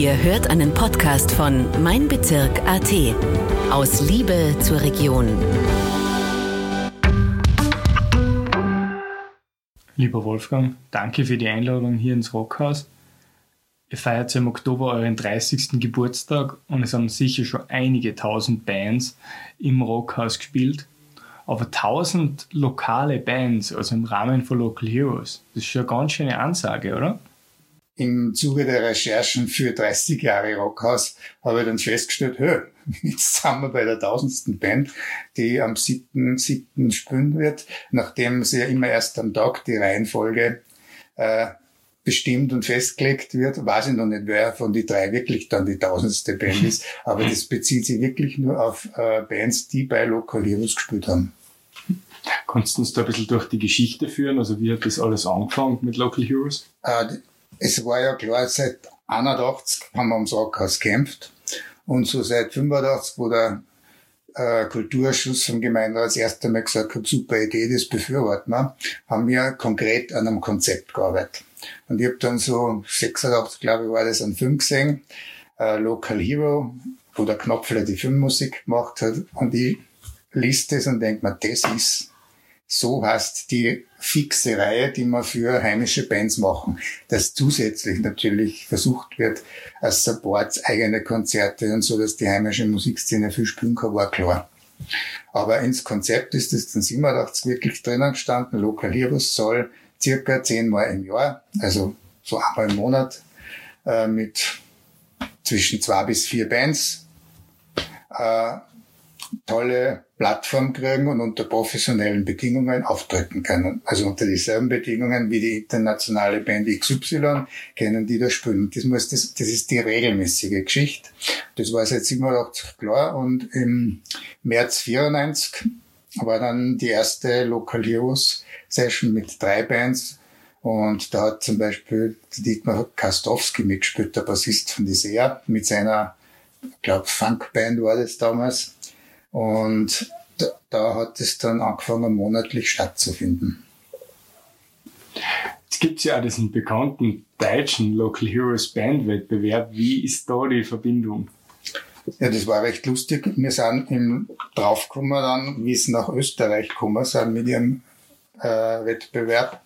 Ihr hört einen Podcast von Mein Bezirk AT. Aus Liebe zur Region. Lieber Wolfgang, danke für die Einladung hier ins Rockhaus. Ihr feiert im Oktober euren 30. Geburtstag und es haben sicher schon einige tausend Bands im Rockhaus gespielt. Aber tausend lokale Bands, also im Rahmen von Local Heroes, das ist schon eine ganz schöne Ansage, oder? Im Zuge der Recherchen für 30 Jahre Rockhaus habe ich dann festgestellt, hör, jetzt sind wir bei der tausendsten Band, die am 7.7. spielen wird, nachdem sie ja immer erst am Tag die Reihenfolge äh, bestimmt und festgelegt wird. Weiß ich noch nicht, wer von die drei wirklich dann die tausendste Band ist, aber das bezieht sich wirklich nur auf äh, Bands, die bei Local Heroes gespielt haben. Kannst du uns da ein bisschen durch die Geschichte führen? Also wie hat das alles angefangen mit Local Heroes? Es war ja klar, seit 81 haben wir ums Rockhaus gekämpft und so seit 85, wo der äh, Kulturschuss vom Gemeinderat das erste Mal gesagt hat, super Idee, das befürworten wir, haben wir konkret an einem Konzept gearbeitet. Und ich habe dann so 86, glaube ich, war das ein Film gesehen, äh, Local Hero, wo der Knopfler die Filmmusik gemacht hat. Und ich liest das und denke mir, das ist so heißt die fixe Reihe, die wir für heimische Bands machen, dass zusätzlich natürlich versucht wird, als Support eigene Konzerte und so, dass die heimische Musikszene viel spielen kann, war klar. Aber ins Konzept ist es dann 87 wirklich drinnen gestanden. Local Heroes soll circa zehnmal im Jahr, also so einmal im Monat, äh, mit zwischen zwei bis vier Bands, äh, tolle Plattform kriegen und unter professionellen Bedingungen auftreten können. Also unter dieselben Bedingungen wie die internationale Band XY können die da spielen. Das, muss, das, das ist die regelmäßige Geschichte. Das war seit 87 klar und im März 94 war dann die erste Local Heroes Session mit drei Bands und da hat zum Beispiel Dietmar Kastowski mitgespielt, der Bassist von Disea, mit seiner, ich glaube, Funkband war das damals. Und da, hat es dann angefangen, monatlich stattzufinden. Jetzt gibt es ja auch diesen bekannten deutschen Local Heroes Band Wettbewerb. Wie ist da die Verbindung? Ja, das war recht lustig. Wir sind im draufgekommen dann, wie es nach Österreich gekommen sind mit ihrem äh, Wettbewerb,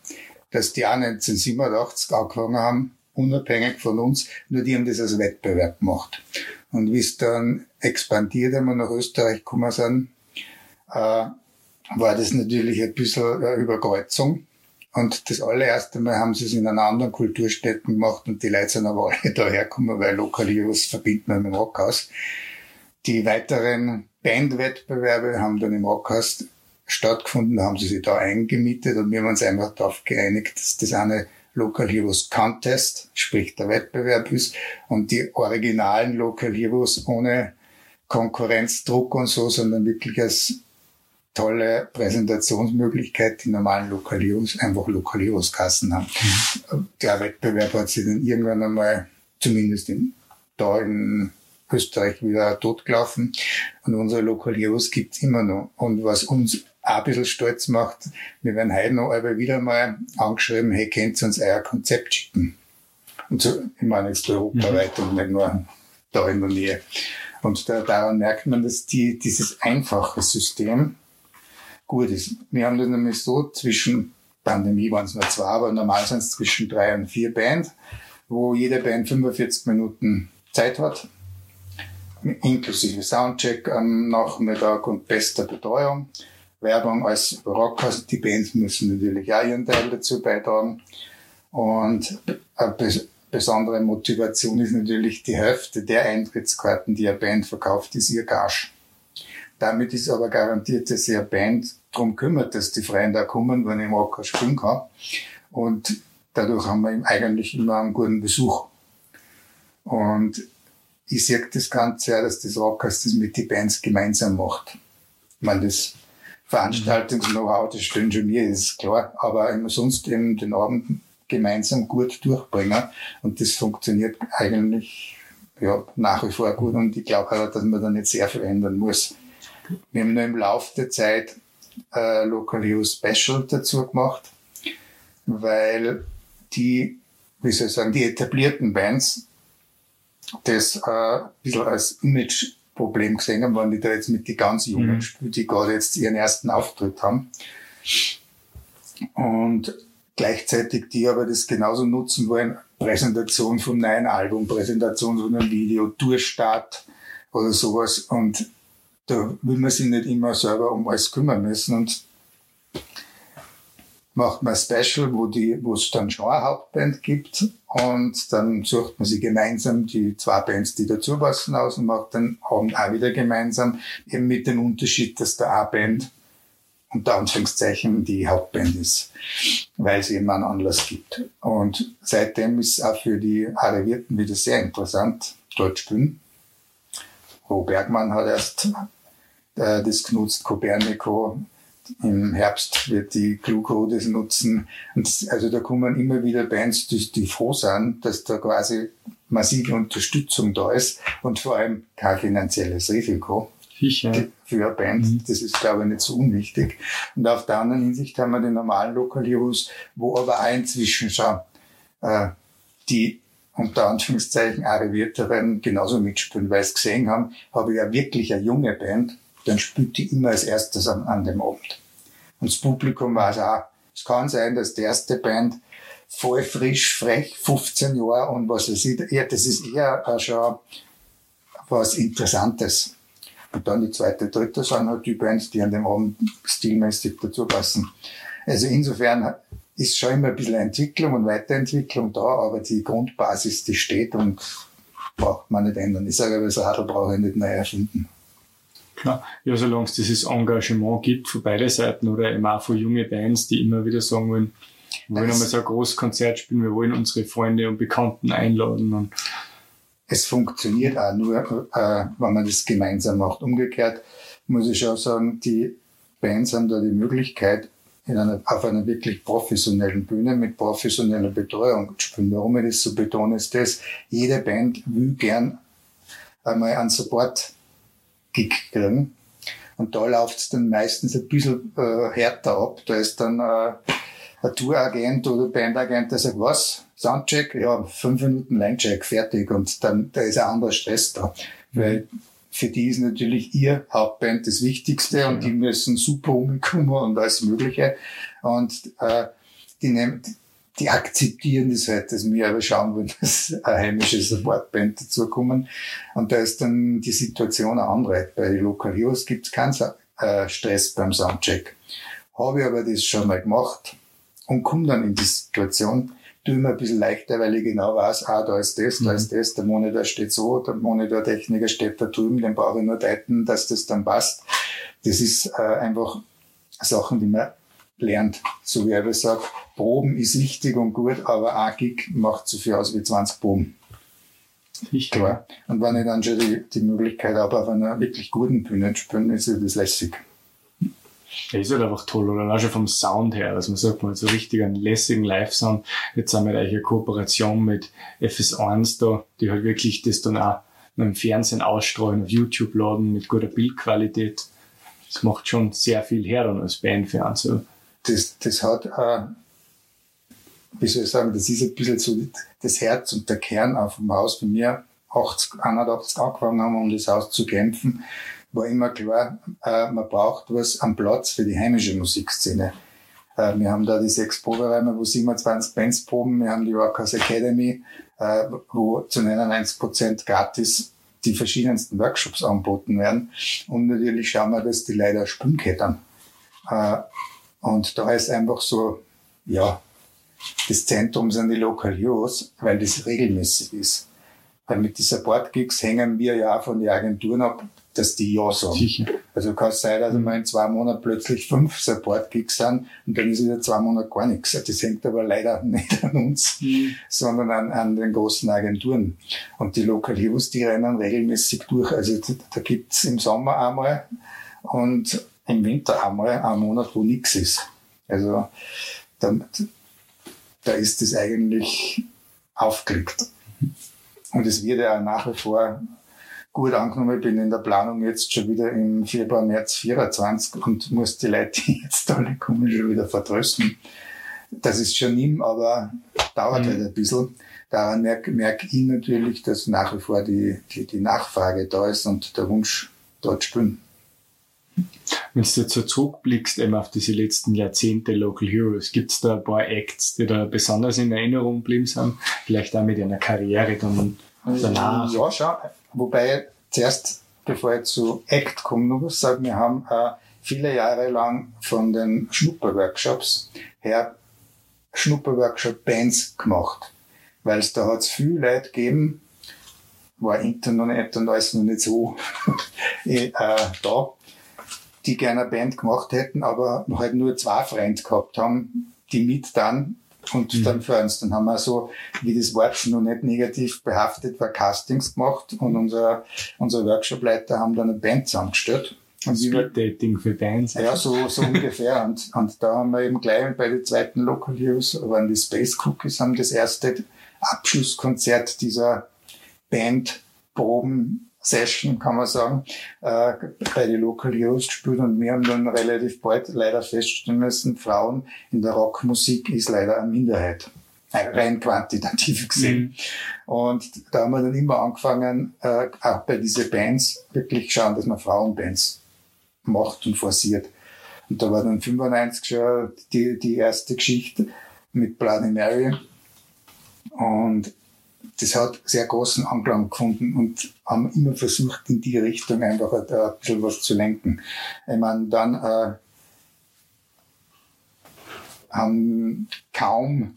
dass die auch 1987 angefangen haben, unabhängig von uns, nur die haben das als Wettbewerb gemacht. Und wie es dann expandiert und nach Österreich gekommen sind, äh, war das natürlich ein bisschen eine Überkreuzung. Und das allererste Mal haben sie es in einer anderen Kulturstätten gemacht und die Leute sind aber alle dahergekommen, weil Lokalios verbindet man mit dem Rockhaus. Die weiteren Bandwettbewerbe haben dann im Rockhaus stattgefunden, da haben sie sich da eingemietet und wir haben uns einfach darauf geeinigt, dass das eine Local Heroes Contest, sprich der Wettbewerb ist, und die originalen Local Heroes ohne Konkurrenzdruck und so, sondern wirklich als tolle Präsentationsmöglichkeit, die normalen Local Heroes einfach Local Heroes Kassen haben. Der Wettbewerb hat sich dann irgendwann einmal, zumindest in, da in Österreich wieder totgelaufen. Und unsere Local Heroes gibt's immer noch. Und was uns auch ein bisschen stolz macht. Wir werden heute noch einmal wieder mal angeschrieben, hey, könnt ihr uns euer Konzept schicken? Und so, ich meine jetzt europaweit mhm. und nicht nur da in der Nähe. Und da, daran merkt man, dass die, dieses einfache System gut ist. Wir haben das nämlich so zwischen, Pandemie waren es nur zwei, aber normal sind es zwischen drei und vier Band, wo jede Band 45 Minuten Zeit hat, inklusive Soundcheck am Nachmittag und bester Betreuung. Werbung als Rocker. Die Bands müssen natürlich auch ihren Teil dazu beitragen. Und besondere Motivation ist natürlich die Hälfte der Eintrittskarten, die eine Band verkauft, ist ihr Gage. Damit ist aber garantiert, dass sich eine Band darum kümmert, dass die Freien da kommen, wenn ich im Rocker spielen kann. Und dadurch haben wir eigentlich immer einen guten Besuch. Und ich sehe das Ganze ja, dass das Rockers das mit den Bands gemeinsam macht. Ich meine, das Veranstaltungs-Know-how, das stellen schon mir, ist klar. Aber immer sonst eben den Abend gemeinsam gut durchbringen. Und das funktioniert eigentlich ja, nach wie vor gut. Und ich glaube auch, dass man da nicht sehr viel ändern muss. Wir haben nur im Laufe der Zeit äh, Local Use Special dazu gemacht, weil die, wie soll ich sagen, die etablierten Bands das äh, ein bisschen als Image-Problem gesehen haben, wenn die da jetzt mit den ganz Jungen Mhm. spielen, die gerade jetzt ihren ersten Auftritt haben. Und gleichzeitig die aber das genauso nutzen wollen, Präsentation vom neuen Album, Präsentation von einem Video, Tourstart oder sowas. Und da will man sich nicht immer selber um alles kümmern müssen. Und macht man ein Special, wo wo es dann schon eine Hauptband gibt und dann sucht man sie gemeinsam, die zwei Bands, die dazu passen, aus und macht den Abend auch wieder gemeinsam, eben mit dem Unterschied, dass der A-Band unter Anführungszeichen die Hauptband ist, weil es eben einen Anlass gibt. Und seitdem ist es auch für die Arrivierten wieder sehr interessant, dort spielen. Ro Bergmann hat erst äh, das genutzt, Copernico, im Herbst wird die Gluco das nutzen. Und also da kommen immer wieder Bands, die, die froh sind, dass da quasi massive Unterstützung da ist und vor allem kein finanzielles Risiko Sicher. Für eine Band. Mhm. Das ist, glaube ich, nicht so unwichtig. Und auf der anderen Hinsicht haben wir die normalen Local Heroes, wo aber auch inzwischen schon äh, die unter Anführungszeichen Arrivierteren genauso mitspielen, weil sie gesehen haben, habe ich ja wirklich eine junge Band, dann spielt die immer als erstes an, an dem Abend. Und das Publikum weiß auch, es kann sein, dass die erste Band voll frisch, frech, 15 Jahre und was weiß ich, ja, das ist eher schon was Interessantes. Und dann die zweite, dritte sind halt die Bands, die an dem Abend stilmäßig dazu passen. Also insofern ist schon immer ein bisschen Entwicklung und Weiterentwicklung da, aber die Grundbasis, die steht und braucht man nicht ändern. Ich sage aber, das Radl brauche ich nicht neu erfinden. Klar. Ja, solange es dieses Engagement gibt von beiden Seiten oder eben auch von jungen Bands, die immer wieder sagen wollen, wir wollen einmal so ein großes Konzert spielen, wir wollen unsere Freunde und Bekannten einladen und Es funktioniert auch nur, äh, wenn man das gemeinsam macht. Umgekehrt muss ich auch sagen, die Bands haben da die Möglichkeit, in einer, auf einer wirklich professionellen Bühne mit professioneller Betreuung zu spielen. Warum ich das so betone, ist das, jede Band will gern einmal einen Support-Gig kriegen. Und da läuft es dann meistens ein bisschen äh, härter ab. Da ist dann äh, ein Touragent oder Bandagent, der sagt, was? Soundcheck? Ja, fünf Minuten Linecheck, fertig. Und dann, da ist ein anderer Stress da. Weil für die ist natürlich ihr Hauptband das Wichtigste und die müssen super umkommen und alles Mögliche. Und äh, die nehmen, die akzeptieren das halt, dass wir aber schauen wollen, dass eine heimische Supportband dazukommen. Und da ist dann die Situation eine andere. Bei Local Heroes gibt es keinen äh, Stress beim Soundcheck. Habe ich aber das schon mal gemacht und komme dann in die Situation, tue mir ein bisschen leichter, weil ich genau weiß, ah, da ist das, da Mhm. ist das, der Monitor steht so, der Monitortechniker steht da drüben, den brauche ich nur deuten, dass das dann passt. Das ist äh, einfach Sachen, die man lernt. So wie ich sage, Proben ist wichtig und gut, aber ein Gig macht so viel aus wie 20 Proben. sicher. Klar. Und wenn ich dann schon die, die Möglichkeit habe, auf einer wirklich guten Bühne zu spielen, ist das lässig. Ja, ist halt einfach toll, oder auch schon vom Sound her, dass man sagt, man hat so richtig einen lässigen Live-Sound. Jetzt haben wir eigentlich eine Kooperation mit FS1 da, die halt wirklich das dann auch im Fernsehen ausstrahlen, auf YouTube laden, mit guter Bildqualität. Das macht schon sehr viel her dann als Band für einen. So. das, das hat, äh, wie soll ich sagen, das ist ein bisschen so das Herz und der Kern auf dem Haus. Bei mir 80, 81 angefangen haben, um das Haus zu kämpfen, war immer klar, äh, man braucht was am Platz für die heimische Musikszene. Äh, wir haben da die sechs Proberäume, wo 27 Bands proben. Wir haben die Rockers Academy, äh, wo zu 99 Prozent gratis die verschiedensten Workshops angeboten werden. Und natürlich schauen wir, dass die leider Sprungkettern. Äh, und da ist einfach so, ja, das Zentrum sind die Local Heroes, weil das regelmäßig ist. Weil mit den Support-Gigs hängen wir ja auch von den Agenturen ab, dass die ja sagen. Sicher. Also kann es sein, dass wir in zwei Monaten plötzlich fünf Support-Gigs sind und dann ist wieder zwei Monate gar nichts. Das hängt aber leider nicht an uns, sondern an, an den großen Agenturen. Und die Local Heroes, die rennen regelmäßig durch. Also da, da gibt's im Sommer einmal und im Winter einmal einen Monat, wo nichts ist. Also da, da ist es eigentlich aufgelegt. Und es wird ja nach wie vor gut angenommen. Ich bin in der Planung jetzt schon wieder im Februar, März 24 und muss die Leute, die jetzt alle kommen, schon wieder vertrösten. Das ist schon ihm, aber dauert Mhm. halt ein bisschen. daran merke, merke ich natürlich, dass nach wie vor die, die, die Nachfrage da ist und der Wunsch dort spielen. Wenn du jetzt so zurückblickst eben auf diese letzten Jahrzehnte Local Heroes, gibt es da ein paar Acts, die da besonders in Erinnerung geblieben sind? Vielleicht auch mit einer Karriere dann danach? Ja, schau. Wobei zuerst, bevor ich zu Act komme, noch was sagen, wir haben äh, viele Jahre lang von den Schnupperworkshops her Schnupperworkshop-Bands gemacht. Weil es da hat es viele Leute gegeben, war Internet und alles noch nicht so äh, da, die gerne eine Band gemacht hätten, aber halt nur zwei Freunde gehabt haben, die mit dann und mhm. dann für uns. Dann haben wir so, wie das Wort noch nicht negativ behaftet war, Castings gemacht und unser, unser Workshopleiter haben dann eine Band zusammengestellt. Und Speed-Dating für Bands. Ja, so, so ungefähr. Und, und da haben wir eben gleich bei den zweiten Local Heroes, waren die Space Cookies, haben das erste Abschlusskonzert dieser Bandproben Session, kann man sagen, äh, bei den Local Heroes gespielt und wir haben dann relativ bald leider feststellen müssen, Frauen in der Rockmusik ist leider eine Minderheit. Rein quantitativ gesehen. Mhm. Und da haben wir dann immer angefangen, äh, auch bei diesen Bands wirklich schauen, dass man Frauenbands macht und forciert. Und da war dann 95 schon die, die erste Geschichte mit Bloody Mary. Und das hat sehr großen Anklang gefunden und haben immer versucht, in die Richtung einfach ein, bisschen was zu lenken. Ich meine, dann äh, haben kaum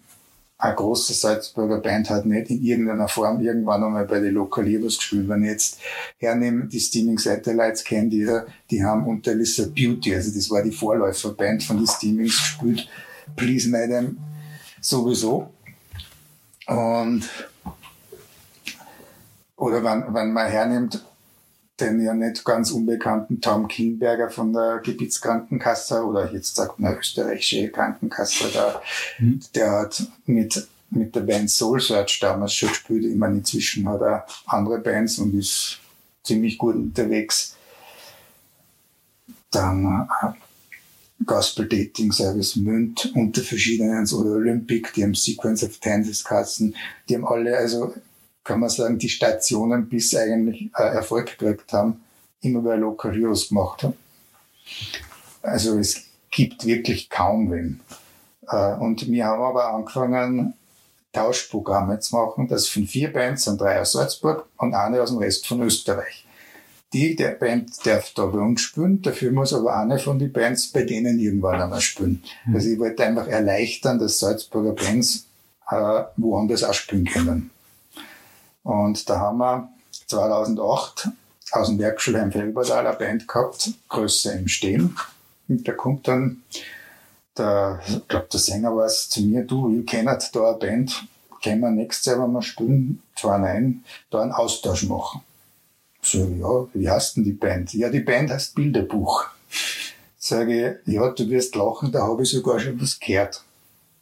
eine große Salzburger Band hat nicht in irgendeiner Form irgendwann einmal bei den Lokalieros gespielt. Wenn ich jetzt hernehme, die Steaming Satellites kennt ihr, die haben unter Lisa Beauty, also das war die Vorläuferband von den Steamings gespielt, Please Madam sowieso. Und oder wenn, wenn man hernimmt, den ja nicht ganz unbekannten Tom Kingberger von der Gebietskrankenkasse oder jetzt sagt man österreichische Krankenkasse, der, mhm. der hat mit, mit der Band Soul Search damals schon gespielt. Ich meine, inzwischen hat er andere Bands und ist ziemlich gut unterwegs. Dann äh, Gospel Dating Service Münd unter verschiedenen oder Olympic, die haben Sequence of Tenses Kassen, die haben alle, also kann man sagen, die Stationen bis eigentlich äh, Erfolg gekriegt haben, immer bei Local Heroes gemacht haben. Also es gibt wirklich kaum wen. Äh, und wir haben aber angefangen, Tauschprogramme zu machen. Das von vier Bands sind drei aus Salzburg und eine aus dem Rest von Österreich. Die der Band darf da bei uns spielen, dafür muss aber eine von den Bands bei denen irgendwann einmal spielen. Mhm. Also ich wollte einfach erleichtern, dass Salzburger Bands äh, woanders auch spielen können. Und da haben wir 2008 aus dem Werkschulheim Felbertal eine Band gehabt, Größe im Stehen. Und da kommt dann der, ich glaube, der Sänger war es zu mir, du, ihr kennt da eine Band, können wir nächstes Jahr, wenn wir spielen, zwar nein, da einen Austausch machen. So, ja, wie heißt denn die Band? Ja, die Band heißt Bilderbuch. Sage ich, ja, du wirst lachen, da habe ich sogar schon was gehört.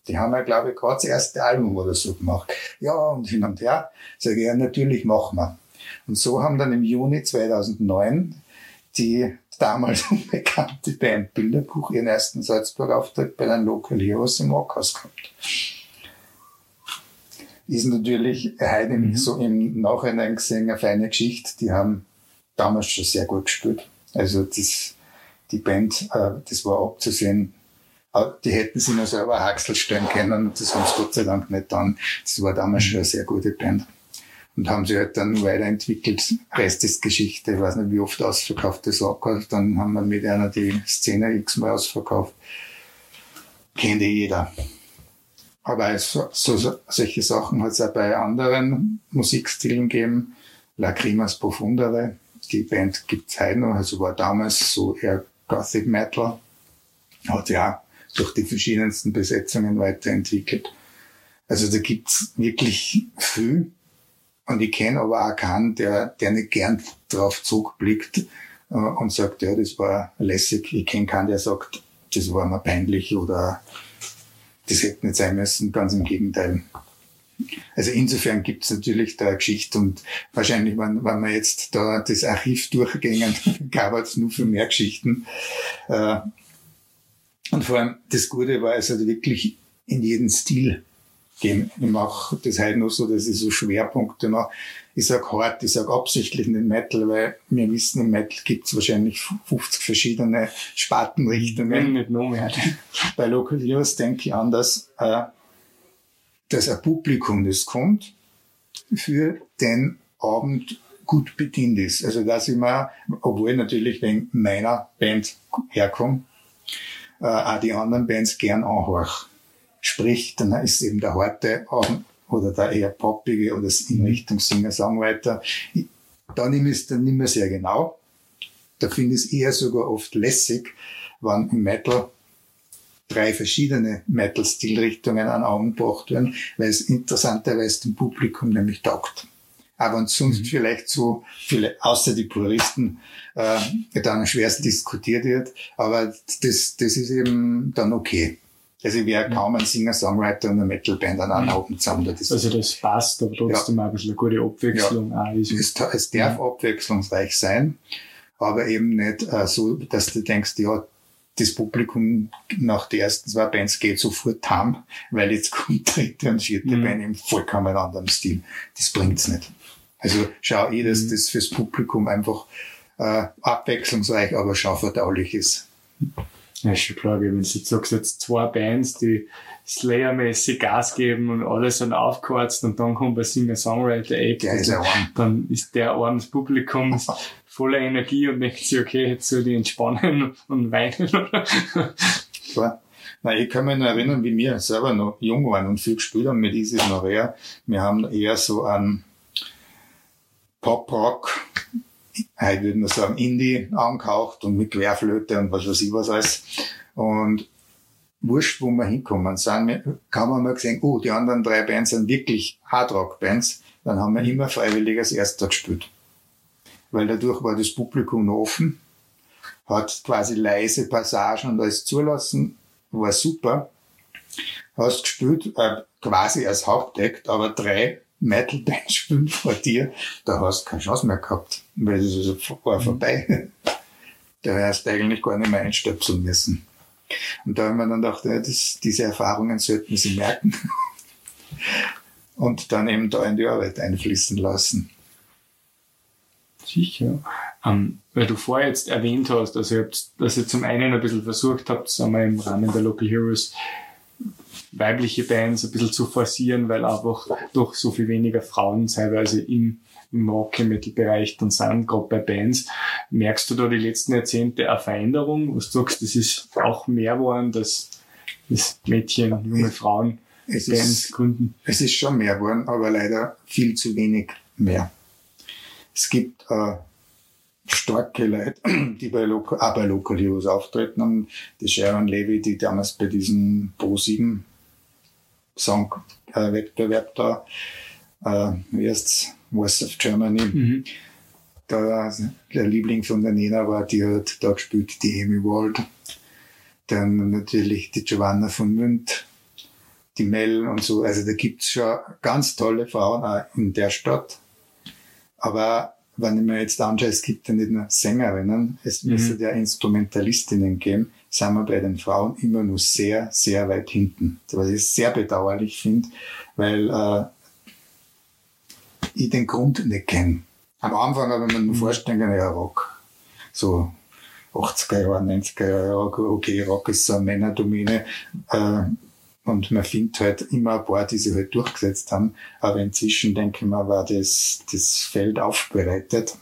Die haben ja, glaube ich, gerade das erste Album oder so gemacht. Ja, und hin und her. Sage ich, ja, natürlich machen wir. Und so haben dann im Juni 2009 die damals unbekannte Band Bilderbuch ihren ersten Salzburg-Auftritt bei den Local Heroes im Rockhaus gehabt. Ist natürlich heute mhm. so im Nachhinein gesehen eine feine Geschichte. Die haben damals schon sehr gut gespielt. Also das, die Band, äh, das war abzusehen, die hätten sich noch selber Haxel stellen können. Das haben sie Gott sei Dank nicht dann. Das war damals schon eine sehr gute Band. Und haben sie halt dann weiterentwickelt. Rest ist Geschichte. Ich weiß nicht, wie oft ausverkauft das auch Dann haben wir mit einer die Szene x-mal ausverkauft. Kennt eh jeder. Aber so, so, solche Sachen hat es auch bei anderen Musikstilen gegeben. Lacrimas Profundere. Die Band gibt's heute noch. Also war damals so eher Gothic Metal. Hat ja durch die verschiedensten Besetzungen weiterentwickelt. Also da gibt's wirklich viel. Und ich kenne aber auch keinen, der, der nicht gern drauf zurückblickt äh, und sagt, ja, das war lässig. Ich kenne keinen, der sagt, das war mir peinlich oder das hätte nicht sein müssen. Ganz im Gegenteil. Also insofern gibt's natürlich da eine Geschichte und wahrscheinlich, wenn, wenn wir jetzt da das Archiv durchgängen, gab es nur für mehr Geschichten. Äh, und vor allem das Gute war, es hat wirklich in jedem Stil geben. Ich mache das halt nur so, dass ich so Schwerpunkte mache. Ich sag hart, ich sag absichtlich nicht Metal, weil wir wissen, im Metal gibt's wahrscheinlich 50 verschiedene Spartenrichtungen. Nicht noch mehr. Bei Local Heroes denke ich anders, äh, dass ein Publikum, das kommt, für den Abend gut bedient ist. Also dass ich mir, obwohl ich natürlich wegen meiner Band herkomme, äh, auch die anderen Bands gern anhorch. Sprich, dann ist eben der harte oder der eher poppige oder in Richtung Singer-Songwriter. Da nehme ich es dann nicht mehr sehr genau. Da finde ich es eher sogar oft lässig, wenn im Metal drei verschiedene Metal-Stilrichtungen an Augen gebracht werden, weil es interessanterweise dem Publikum nämlich taugt. Aber und sonst mhm. vielleicht so viele, außer die Puristen, äh, dann schwerst diskutiert wird. Aber das, das ist eben dann okay. Also ich wäre kaum ein Singer-Songwriter und eine Metal-Band an einem Abend zusammen. Das also das passt, aber trotzdem ja. auch ein bisschen eine gute Abwechslung. Ja. Es, es, darf ja. abwechslungsreich sein, aber eben nicht äh, so, dass du denkst, ja, das Publikum nach den ersten zwei Bands geht sofort heim, weil jetzt kommt dritte und vierte mhm. Band im vollkommen anderen Stil. Das bringt's nicht. Also schau eh, dass mhm. das fürs Publikum einfach äh, abwechslungsreich, aber schon verdaulich ist. Ja, ist schon klar, wenn du jetzt sagst, jetzt zwei Bands, die Slayer-mäßig Gas geben und alles sind aufgeheizt und dann kommt ein Singer-Songwriter-App, ist dann ist der Abend des Publikums voller Energie und denkt sich, okay, jetzt soll die entspannen und weinen? Klar. Na, ich kann mich noch erinnern, wie wir selber noch jung waren und viel gespielt haben mit Isis Norea. Wir haben eher so einen Pop-Rock heute würde man sagen, Indie angehaucht und mit Querflöte und was weiß ich was alles. Und wurscht, wo wir hinkommen sind, kann man mal gesehen, oh, die anderen drei Bands sind wirklich Hardrock-Bands, dann haben wir immer freiwillig als Erster gespielt. Weil dadurch war das Publikum offen, hat quasi leise Passagen und alles zulassen, war super. Hast gespielt, äh, quasi als Hauptakt, aber drei Metal-Band spielen vor dir, da hast du keine Chance mehr gehabt, weil ist war vorbei. Da hast du eigentlich gar nicht mehr einstöpseln müssen. Und da haben wir dann gedacht, ja, das, diese Erfahrungen sollten sie merken und dann eben da in die Arbeit einfließen lassen. Sicher. Ähm, weil du vorher jetzt erwähnt hast, also ihr habt, dass ihr zum einen ein bisschen versucht habt, sagen wir im Rahmen der Local Heroes, weibliche Bands ein bisschen zu forcieren, weil einfach doch so viel weniger Frauen teilweise im, im Rock-Metal-Bereich dann sind, gerade bei Bands. Merkst du da die letzten Jahrzehnte eine Veränderung? Was du sagst, das ist auch mehr geworden, dass, dass Mädchen, junge Frauen es Bands ist, gründen? Es ist schon mehr geworden, aber leider viel zu wenig mehr. Es gibt äh, starke Leute, die bei Local, auch bei Local Heroes auftreten haben. Die Sharon Levy, die damals bei diesem Pro 7 Song-Wettbewerb da, äh, wie heißt's, Voice of Germany. Mhm. Da, der Liebling von der Nina war, die hat da gespielt, die Amy Wald. Dann natürlich die Giovanna von Münd, die Mel und so. Also da gibt's schon ganz tolle Frauen auch in der Stadt. Aber wenn ich mir jetzt anschaue, es gibt ja nicht nur Sängerinnen, es mhm. müsste ja Instrumentalistinnen geben sind wir bei den Frauen immer nur sehr, sehr weit hinten. Was ich sehr bedauerlich finde, weil äh, ich den Grund nicht kenne. Am Anfang habe ich mir mhm. vorstellen können, ja, Rock. So 80er Jahre, 90er Jahre, okay, Rock ist so eine Männerdomäne. Äh, und man findet halt immer ein paar, die sich halt durchgesetzt haben. Aber inzwischen, denke ich mal, war das, das Feld aufbereitet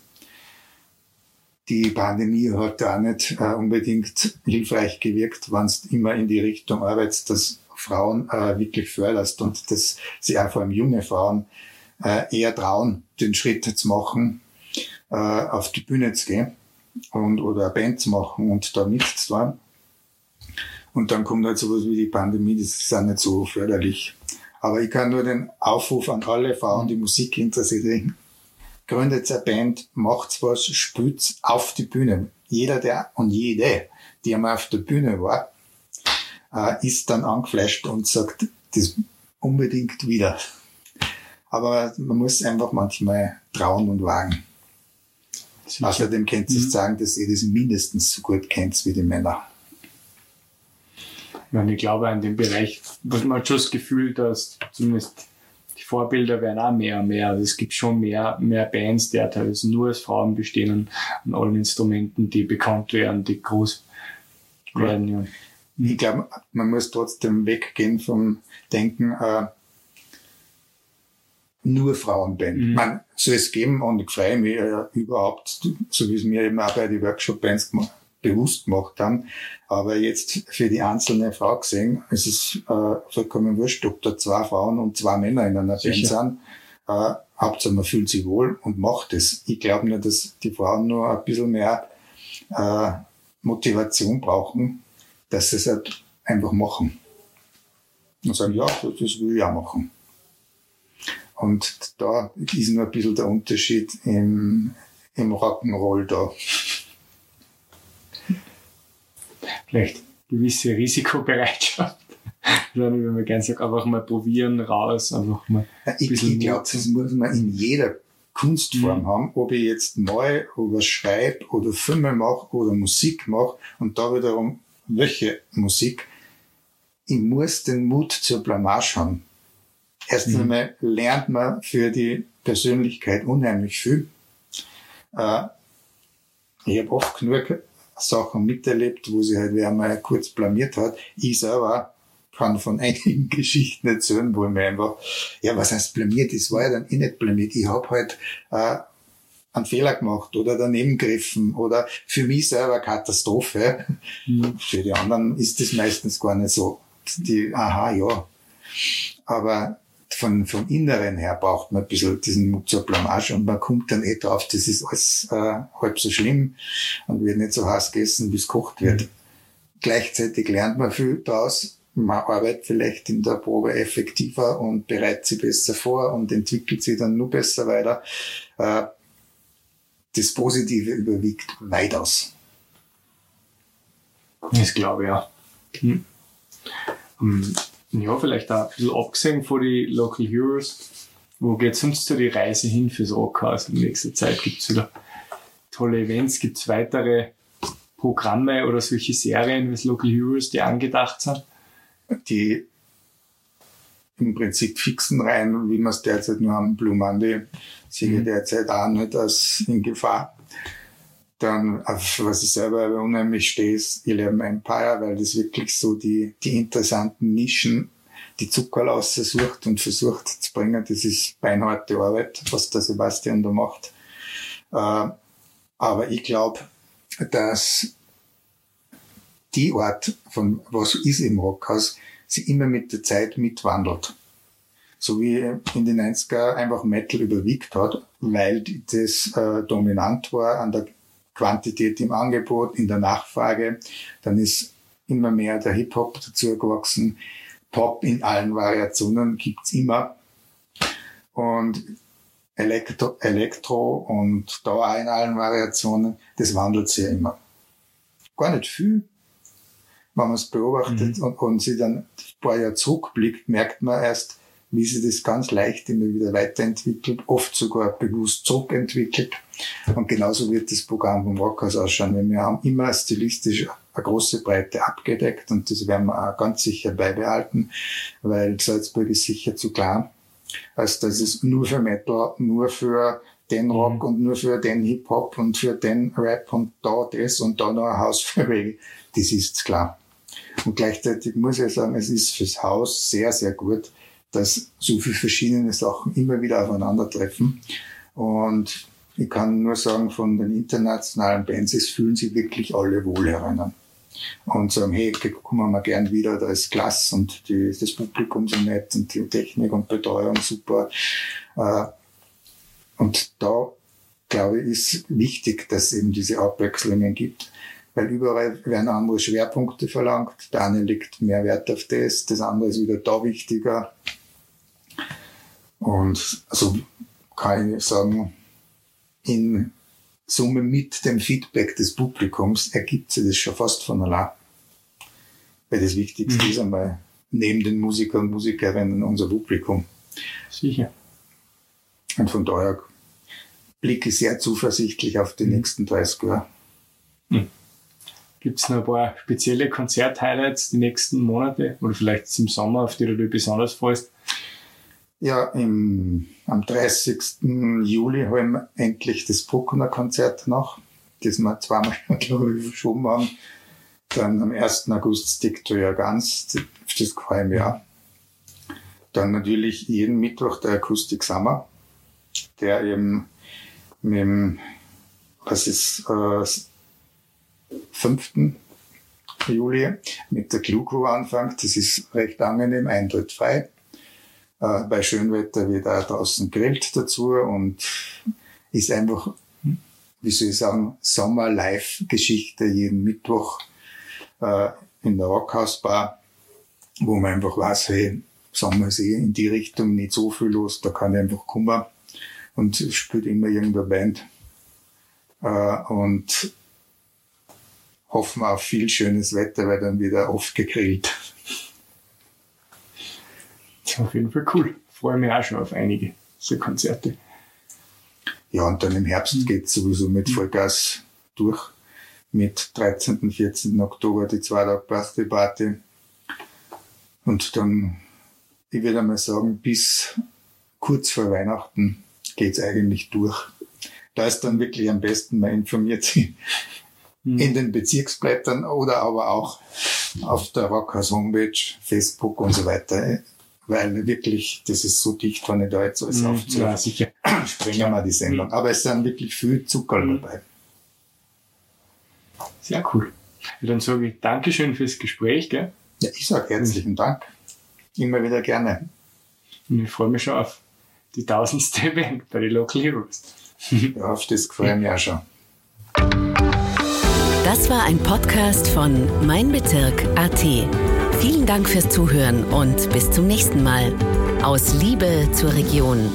die Pandemie hat da nicht äh, unbedingt hilfreich gewirkt, wenn es immer in die Richtung arbeitest, dass Frauen äh, wirklich förderst und dass sie auch vor allem junge Frauen äh, eher trauen, den Schritt zu machen, äh, auf die Bühne zu gehen und oder eine Band zu machen und da mitzutun. Und dann kommt halt sowas wie die Pandemie, das ist auch nicht so förderlich. Aber ich kann nur den Aufruf an alle Frauen, die Musik interessiert gründet eine Band, macht's was, spielt's auf die Bühne. Jeder der und jede, die einmal auf der Bühne war, äh, ist dann angeflasht und sagt, das unbedingt wieder. Aber man muss einfach manchmal trauen und wagen. Sicher. Außerdem könnt ihr mhm. sagen, dass ihr das mindestens so gut kennt wie die Männer. Meine, ich glaube, in dem Bereich, was man hat schon das Gefühl, dass zumindest die Vorbilder werden auch mehr und mehr. Also es gibt schon mehr, mehr Bands, die teilweise nur aus Frauen bestehen an allen Instrumenten, die bekannt werden, die groß werden. Ja. Ich glaube, man muss trotzdem weggehen vom Denken, äh, nur Frauenband. Mhm. Man soll es geben und ich freue mich äh, überhaupt, so wie es mir eben auch bei den Workshop-Bands bewusst gemacht haben. Aber jetzt für die einzelne Frau gesehen, es ist äh, vollkommen wurscht, ob da zwei Frauen und zwei Männer in einer Sicher. Band sind. Äh, Hauptsache man fühlt sich wohl und macht es. Ich glaube nur, dass die Frauen nur ein bisschen mehr äh, Motivation brauchen, dass sie es halt einfach machen. Und sagen, ja, das will ich auch machen. Und da ist nur ein bisschen der Unterschied im, im Rock'n'Roll da. Vielleicht gewisse Risikobereitschaft. wenn man gerne sagt, einfach mal probieren, raus, einfach mal. Ich ich glaube, das muss man in jeder Kunstform mhm. haben, ob ich jetzt neu oder schreibe oder Filme mache oder Musik mache und da wiederum welche Musik. Ich muss den Mut zur Blamage haben. Erst mhm. einmal lernt man für die Persönlichkeit unheimlich viel. Äh, ich habe oft genug Sachen miterlebt, wo sie halt wer mal kurz blamiert hat. Ich selber kann von einigen Geschichten erzählen, wo ich mir einfach, ja, was heißt blamiert? Das war ja dann eh nicht blamiert. Ich habe halt äh, einen Fehler gemacht oder daneben gegriffen oder für mich selber Katastrophe. Mhm. Für die anderen ist das meistens gar nicht so. Die, aha, ja. Aber von, vom Inneren her braucht man ein bisschen diesen Mut zur Blamage und man kommt dann eh drauf, das ist alles äh, halb so schlimm und wird nicht so heiß gegessen, bis kocht wird. Mhm. Gleichzeitig lernt man viel daraus, man arbeitet vielleicht in der Probe effektiver und bereitet sie besser vor und entwickelt sie dann nur besser weiter. Äh, das Positive überwiegt weitaus. Das glaube ich ja. Hm. Um, ja, vielleicht auch ein bisschen abgesehen von den Local Heroes. Wo geht sonst so die Reise hin fürs Rockhaus in nächster Zeit? Gibt es wieder tolle Events? Gibt es weitere Programme oder solche Serien wie Local Heroes, die angedacht sind? Die im Prinzip fixen rein, wie wir es derzeit nur haben. Blue Monday sehe mhm. derzeit auch nicht als in Gefahr. Dann, auf was ich selber unheimlich stehe, ist Eleven Empire, weil das wirklich so die, die interessanten Nischen, die Zuckerl aussucht und versucht zu bringen. Das ist beinharte Arbeit, was der Sebastian da macht. Äh, aber ich glaube, dass die Art von was ist im Rockhaus, sie immer mit der Zeit mitwandelt. So wie in den 90er einfach Metal überwiegt hat, weil das äh, dominant war an der Quantität im Angebot, in der Nachfrage. Dann ist immer mehr der Hip-Hop dazu gewachsen. Pop in allen Variationen gibt's immer. Und Elektro, Elektro und da auch in allen Variationen, das wandelt sich ja immer. Gar nicht viel, wenn man es beobachtet mhm. und, und sie dann ein paar Jahre zurückblickt, merkt man erst, wie sie das ganz leicht immer wieder weiterentwickelt, oft sogar bewusst zurückentwickelt. Und genauso wird das Programm vom Rockhaus ausschauen, weil wir haben immer stilistisch eine große Breite abgedeckt und das werden wir auch ganz sicher beibehalten, weil Salzburg ist sicher zu klein, als dass es nur für Metal, nur für den Rock mhm. und nur für den Hip-Hop und für den Rap und da das und da noch ein Haus für Reggae. Das ist klar. Und gleichzeitig muss ich sagen, es ist fürs Haus sehr, sehr gut, dass so viele verschiedene Sachen immer wieder aufeinandertreffen. Und ich kann nur sagen, von den internationalen Bands, es fühlen sich wirklich alle wohl herinnen. Und sagen, hey, kommen wir gern wieder, da ist klasse und die, das Publikum so nett und die Technik und Betreuung super. Äh, und da, glaube ich, ist wichtig, dass es eben diese Abwechslungen gibt weil überall werden andere Schwerpunkte verlangt. Der eine legt mehr Wert auf das, das andere ist wieder da wichtiger. Und also kann ich sagen, in Summe mit dem Feedback des Publikums ergibt sich das schon fast von allein. Weil das Wichtigste mhm. ist einmal neben den Musikern und Musikerinnen unser Publikum. Sicher. Und von daher blicke ich sehr zuversichtlich auf die mhm. nächsten 30 Jahre. Mhm Gibt es noch ein paar spezielle Konzert-Highlights die nächsten Monate oder vielleicht im Sommer, auf die du besonders freust? Ja, im, am 30. Juli haben wir endlich das Bruckner Konzert noch, das wir zweimal, glaube ich, verschoben haben. Dann am 1. August Dictoria ganz, das freue ich mich auch. Dann natürlich jeden Mittwoch der Akustik Summer, der eben mit dem, was ist, äh, 5. Juli mit der Gluko anfängt. Das ist recht angenehm, Eintritt frei äh, bei Schönwetter wird auch draußen grillt dazu und ist einfach, wie soll ich sagen, Sommer-Live-Geschichte jeden Mittwoch äh, in der Rockhausbar, wo man einfach weiß, hey, Sommer ist eh in die Richtung nicht so viel los, da kann ich einfach kommen und spielt immer irgendeine Band. Äh, und hoffen auf viel schönes Wetter, weil dann wieder oft gegrillt. Auf jeden Fall cool. Freue mich auch schon auf einige so Konzerte. Ja, und dann im Herbst mhm. geht sowieso mit mhm. Vollgas durch. Mit 13. 14. Oktober die zwei Tage Birthday Party. Und dann, ich würde einmal sagen, bis kurz vor Weihnachten geht's eigentlich durch. Da ist dann wirklich am besten, man informiert sich mhm. in den Bezirksblättern oder aber auch auf der Rockhaus Homepage, Facebook und so weiter weil wirklich, das ist so dicht, wenn ich da jetzt alles mhm, aufzähle. Ja, sicher. Sprengen wir die Sendung. Mhm. Aber es sind wirklich viel Zucker mhm. dabei. Sehr cool. Ja, dann sage ich Dankeschön fürs Gespräch. Gell? Ja, ich sage herzlichen Dank. Immer wieder gerne. Und ich freue mich schon auf die tausendste Event bei den Local Heroes. ja, auf das freue ich mich auch schon. Das war ein Podcast von Mein Bezirk AT. Vielen Dank fürs Zuhören und bis zum nächsten Mal. Aus Liebe zur Region.